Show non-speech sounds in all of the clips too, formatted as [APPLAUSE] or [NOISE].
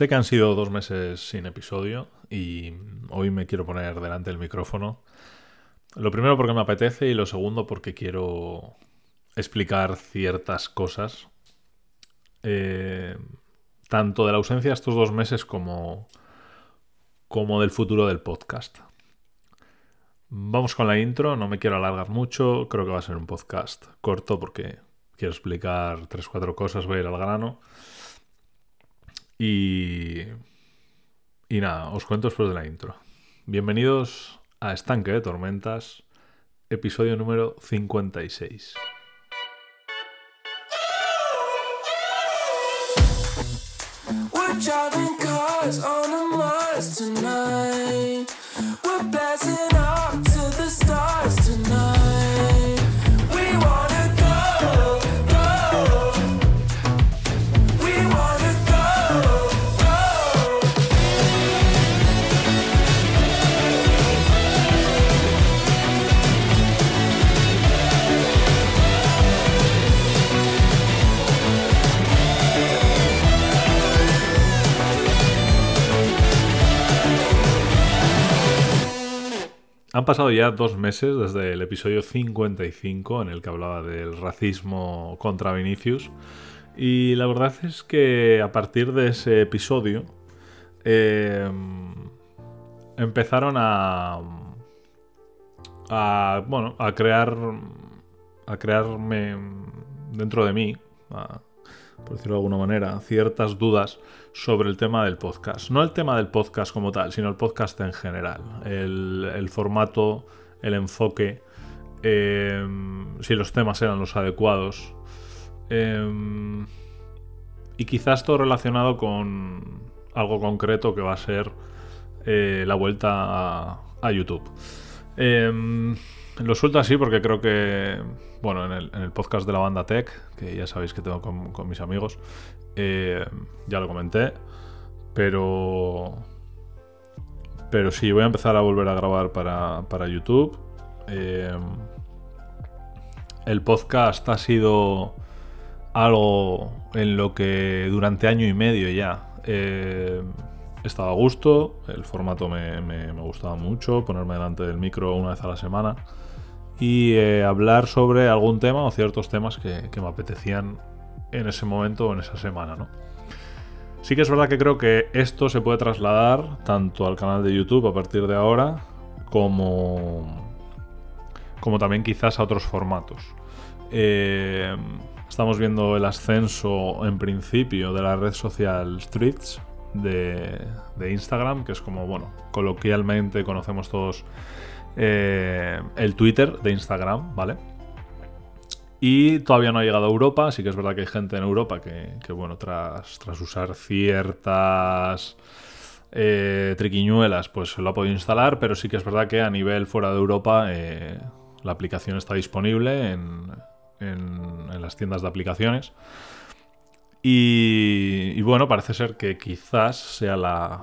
Sé que han sido dos meses sin episodio y hoy me quiero poner delante del micrófono. Lo primero porque me apetece y lo segundo porque quiero explicar ciertas cosas. eh, tanto de la ausencia de estos dos meses como, como del futuro del podcast. Vamos con la intro, no me quiero alargar mucho, creo que va a ser un podcast corto porque quiero explicar tres, cuatro cosas, voy a ir al grano. Y... Y nada, os cuento después de la intro. Bienvenidos a Estanque de Tormentas, episodio número 56. We're driving. Han pasado ya dos meses desde el episodio 55 en el que hablaba del racismo contra Vinicius. Y la verdad es que a partir de ese episodio eh, empezaron a, a bueno a crear a crearme dentro de mí por decirlo de alguna manera ciertas dudas sobre el tema del podcast. No el tema del podcast como tal sino el podcast en general. El, formato el enfoque eh, si los temas eran los adecuados. Eh, y quizás todo relacionado con algo concreto que va a ser eh, la vuelta a, a YouTube. Eh, lo suelto así porque creo que, bueno, en el, en el podcast de la banda Tech, que ya sabéis que tengo con, con mis amigos, eh, ya lo comenté, pero... Pero sí, voy a empezar a volver a grabar para, para YouTube. Eh, el podcast ha sido algo en lo que durante año y medio ya eh, he estado a gusto, el formato me, me- me gustaba mucho, ponerme delante del micro una vez a la semana y eh, hablar sobre algún tema o ciertos temas que, me apetecían en ese momento o en esa semana, ¿no? Sí que es verdad que creo que esto se puede trasladar tanto al canal de YouTube a partir de ahora como, como también quizás a otros formatos. Eh, estamos viendo el ascenso en principio de la red social Streets de, de Instagram, que es como, bueno, coloquialmente conocemos todos eh, el Twitter de Instagram, ¿vale? Y todavía no ha llegado a Europa, sí que es verdad que hay gente en Europa que, bueno, tras, tras usar ciertas eh, triquiñuelas, pues lo ha podido instalar, pero sí que es verdad que a nivel fuera de Europa eh, la aplicación está disponible en, en- en las tiendas de aplicaciones. Y, y bueno, parece ser que quizás sea la,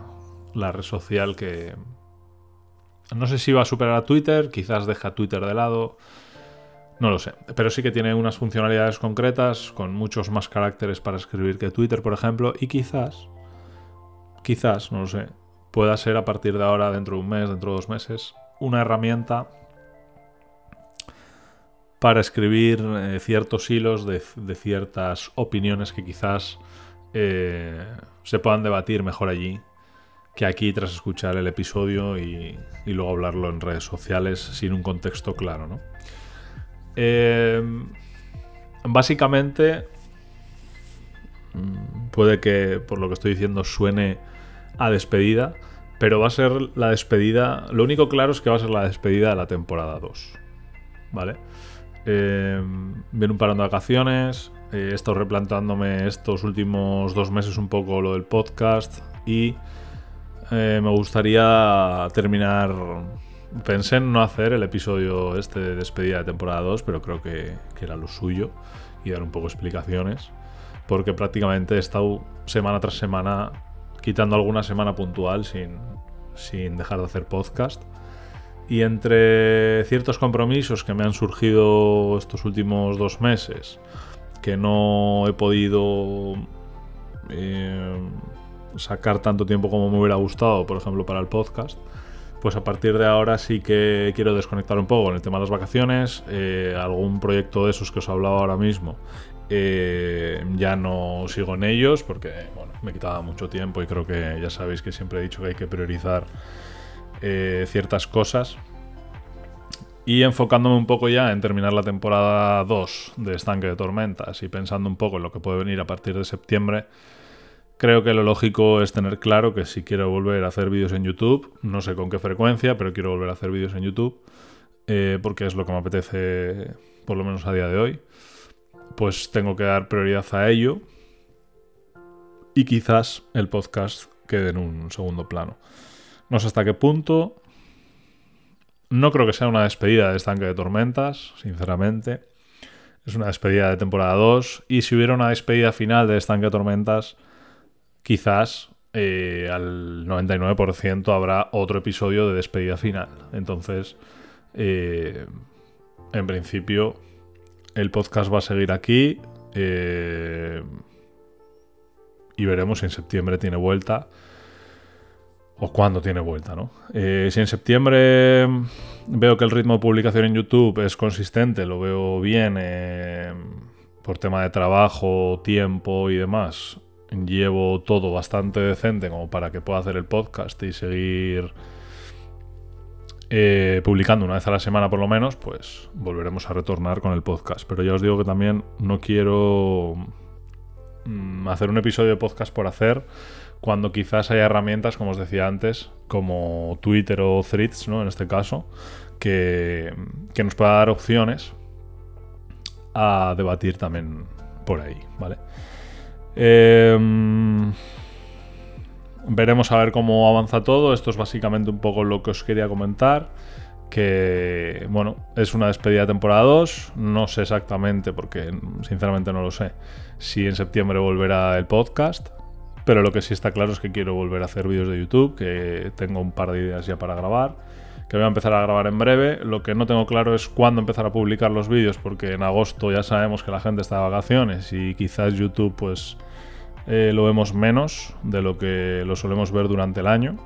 la red social que... No sé si va a superar a Twitter, quizás deja Twitter de lado. No lo sé, pero sí que tiene unas funcionalidades concretas con muchos más caracteres para escribir que Twitter, por ejemplo, y quizás, quizás, no lo sé, pueda ser a partir de ahora, dentro de un mes, dentro de dos meses, una herramienta para escribir eh, ciertos hilos de, ciertas opiniones que quizás eh, se puedan debatir mejor allí que aquí tras escuchar el episodio y, luego hablarlo en redes sociales sin un contexto claro, ¿no? Eh, básicamente, mm, puede que por lo que estoy diciendo suene a despedida, pero va a ser la despedida. Lo único claro es que va a ser la despedida de la temporada 2. ¿Vale? Eh, viene un parón de vacaciones. eh, he estado replantándome estos últimos dos meses un poco lo del podcast y eh, me gustaría terminar. Pensé en no hacer el episodio este de despedida de temporada 2, pero creo que, que era lo suyo y dar un poco explicaciones. Porque prácticamente he estado semana tras semana quitando alguna semana puntual sin, sin dejar de hacer podcast. Y entre ciertos compromisos que me han surgido estos últimos dos meses, que no he podido eh, sacar tanto tiempo como me hubiera gustado, por ejemplo, para el podcast. Pues a partir de ahora sí que quiero desconectar un poco en el tema de las vacaciones. eh, algún proyecto de esos que os he hablado ahora mismo. eh, ya no sigo en ellos porque bueno, me quitaba mucho tiempo y creo que ya sabéis que siempre he dicho que hay que priorizar eh, ciertas cosas. Y enfocándome un poco ya en terminar la temporada 2 de Estanque de Tormentas y pensando un poco en lo que puede venir a partir de septiembre, creo que lo lógico es tener claro que si quiero volver a hacer vídeos en YouTube, no sé con qué frecuencia, pero quiero volver a hacer vídeos en YouTube, eh, porque es lo que me apetece, por lo menos a día de hoy, pues tengo que dar prioridad a ello y quizás el podcast quede en un segundo plano. No sé hasta qué punto, no creo que sea una despedida de Estanque de Tormentas, sinceramente. Es una despedida de temporada 2. Y si hubiera una despedida final de Estanque de Tormentas, quizás eh, al 99% habrá otro episodio de despedida final. Entonces, eh, en principio, el podcast va a seguir aquí. eh, y veremos si en septiembre tiene vuelta o cuándo tiene vuelta, ¿no? Eh, si en septiembre veo que el ritmo de publicación en YouTube es consistente, lo veo bien eh, por tema de trabajo, tiempo y demás, llevo todo bastante decente como para que pueda hacer el podcast y seguir eh, publicando una vez a la semana por lo menos, pues volveremos a retornar con el podcast. Pero ya os digo que también no quiero mm, hacer un episodio de podcast por hacer cuando quizás haya herramientas, como os decía antes, como Twitter o Threads, ¿no? En este caso, que, que nos pueda dar opciones a debatir también por ahí, ¿vale? Em, veremos a ver cómo avanza todo. Esto es básicamente un poco lo que os quería comentar. Que, bueno, es una despedida de temporada 2. No sé exactamente, porque sinceramente no lo sé, si en septiembre volverá el podcast. Pero lo que sí está claro es que quiero volver a hacer vídeos de YouTube, que tengo un par de ideas ya para grabar, que voy a empezar a grabar en breve. Lo que no tengo claro es cuándo empezar a publicar los vídeos, porque en agosto ya sabemos que la gente está de vacaciones y quizás YouTube pues eh, lo vemos menos de lo que lo solemos ver durante el año.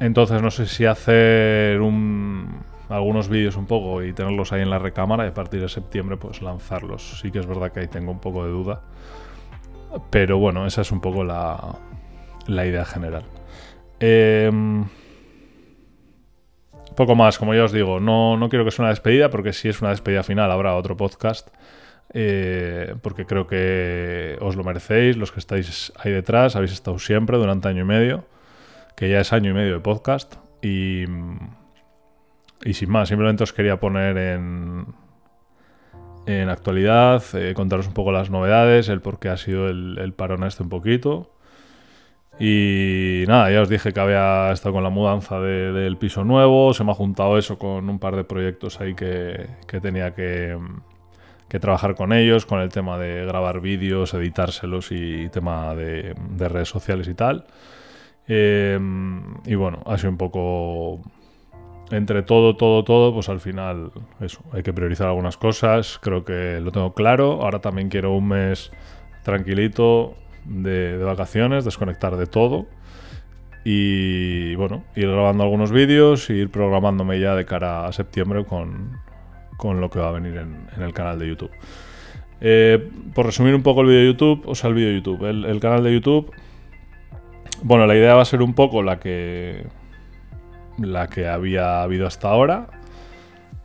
Entonces no sé si hacer un, algunos vídeos un poco y tenerlos ahí en la recámara y a partir de septiembre pues lanzarlos. Sí que es verdad que ahí tengo un poco de duda. Pero bueno, esa es un poco la, la idea general. Eh, poco más, como ya os digo, no, no quiero que sea una despedida, porque si es una despedida final habrá otro podcast. Eh, porque creo que os lo merecéis, los que estáis ahí detrás, habéis estado siempre durante año y medio, que ya es año y medio de podcast. Y, y sin más, simplemente os quería poner en, en actualidad, eh, contaros un poco las novedades, el por qué ha sido el, parón este un poquito. Y nada, ya os dije que había estado con la mudanza de- del piso nuevo, se me ha juntado eso con un par de proyectos ahí que, que tenía que, que trabajar con ellos, con el tema de grabar vídeos, editárselos y tema de, de redes sociales y tal. Eh, y bueno, ha sido un poco entre todo, todo, todo, pues al final eso, hay que priorizar algunas cosas, creo que lo tengo claro, ahora también quiero un mes tranquilito de, vacaciones, desconectar de todo y bueno, ir grabando algunos vídeos ir programándome ya de cara a septiembre con, con lo que va a venir en, el canal de YouTube. Eh, por resumir un poco el vídeo de YouTube, o sea, el vídeo de YouTube, el, canal de YouTube, bueno, la idea va a ser un poco la que la que había habido hasta ahora.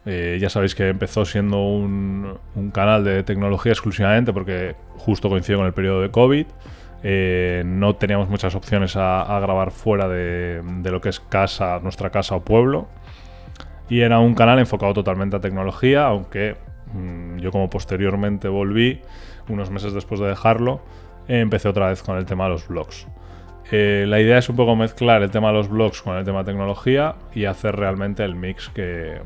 Eh, ya sabéis que empezó siendo un, canal de tecnología exclusivamente porque justo coincidió con el periodo de COVID. Eh, no teníamos muchas opciones a, grabar fuera de lo que es casa, nuestra casa o pueblo. Y era un canal enfocado totalmente a tecnología, aunque mm, yo como posteriormente volví, unos meses después de dejarlo, empecé otra vez con el tema de los blogs. Eh, la idea es un poco mezclar el tema de los blogs con el tema de tecnología y hacer realmente el mix que,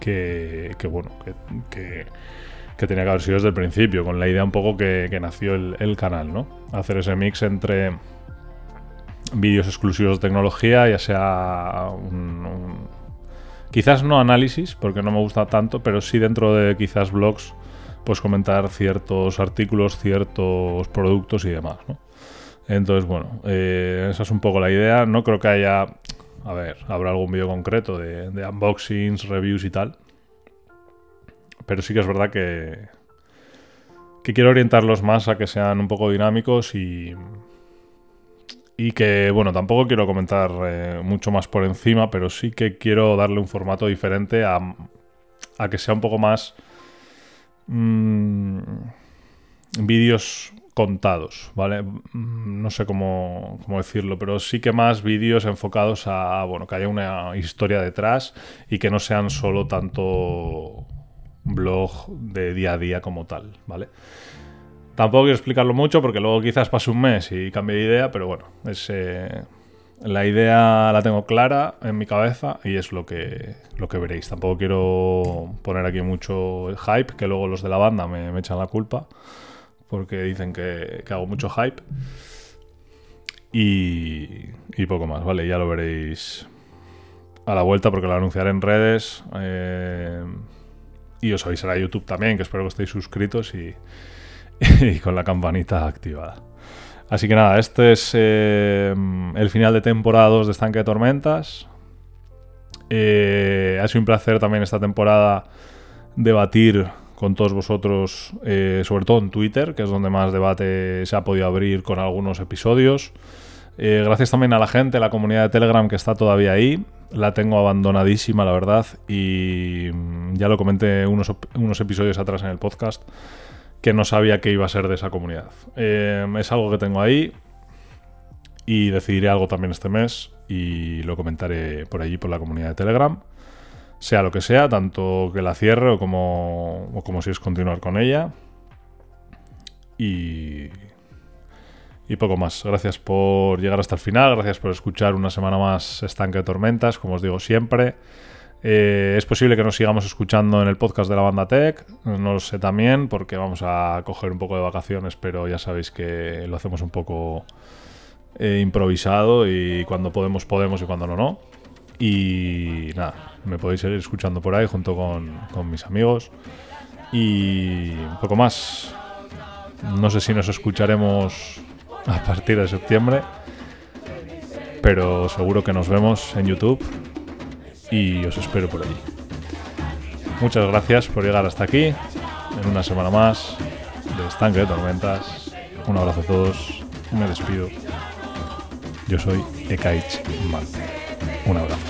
que, que, bueno, que, que, tenía que haber sido desde el principio, con la idea un poco que, que nació el, el canal, ¿no? Hacer ese mix entre vídeos exclusivos de tecnología, ya sea un- quizás no análisis, porque no me gusta tanto, pero sí dentro de quizás blogs, pues comentar ciertos artículos, ciertos productos y demás, ¿no? Entonces, bueno, eh, esa es un poco la idea. No creo que haya. A ver, habrá algún vídeo concreto de, de unboxings, reviews y tal. Pero sí que es verdad que. Que quiero orientarlos más a que sean un poco dinámicos y. Y que, bueno, tampoco quiero comentar eh, mucho más por encima, pero sí que quiero darle un formato diferente a, a que sea un poco más. mm, vídeos contados, ¿vale? Mm, No sé cómo, cómo decirlo, pero sí que más vídeos enfocados a, bueno, que haya una historia detrás y que no sean solo tanto blog de día a día como tal, ¿vale? Tampoco quiero explicarlo mucho porque luego quizás pase un mes y cambie de idea, pero bueno, es, eh, la idea la tengo clara en mi cabeza y es lo que, lo que veréis. Tampoco quiero poner aquí mucho hype, que luego los de la banda me, echan la culpa porque dicen que, que hago mucho hype. Y, y poco más, ¿vale? Ya lo veréis a la vuelta porque lo anunciaré en redes. eh, y os avisará YouTube también, que espero que estéis suscritos y, [LAUGHS] y con la campanita activada. Así que nada, este es eh, el final de temporada 2 de Estanque de Tormentas. Eh, ha sido un placer también esta temporada debatir con todos vosotros, eh, sobre todo en Twitter, que es donde más debate se ha podido abrir con algunos episodios. Gracias también a la gente, la comunidad de Telegram que está todavía ahí. La tengo abandonadísima, la verdad, y mm, ya lo comenté unos, unos episodios atrás en el podcast, que no sabía qué iba a ser de esa comunidad. Eh, es algo que tengo ahí y decidiré algo también este mes y lo comentaré por allí, por la comunidad de Telegram sea lo que sea, tanto que la cierre o como, o como si es continuar con ella. Y, y poco más. Gracias por llegar hasta el final, gracias por escuchar una semana más Estanque de Tormentas, como os digo siempre. Eh, es posible que nos sigamos escuchando en el podcast de la banda Tech, no lo sé también, porque vamos a coger un poco de vacaciones, pero ya sabéis que lo hacemos un poco eh, improvisado y cuando podemos, podemos y cuando no, no. Y nada, me podéis seguir escuchando por ahí junto con, con mis amigos. Y poco más. No sé si nos escucharemos a partir de septiembre. Pero seguro que nos vemos en YouTube. Y os espero por allí. Muchas gracias por llegar hasta aquí. En una semana más de Estanque de Tormentas. Un abrazo a todos. Me despido. Yo soy Ekaich Marte. Un abrazo.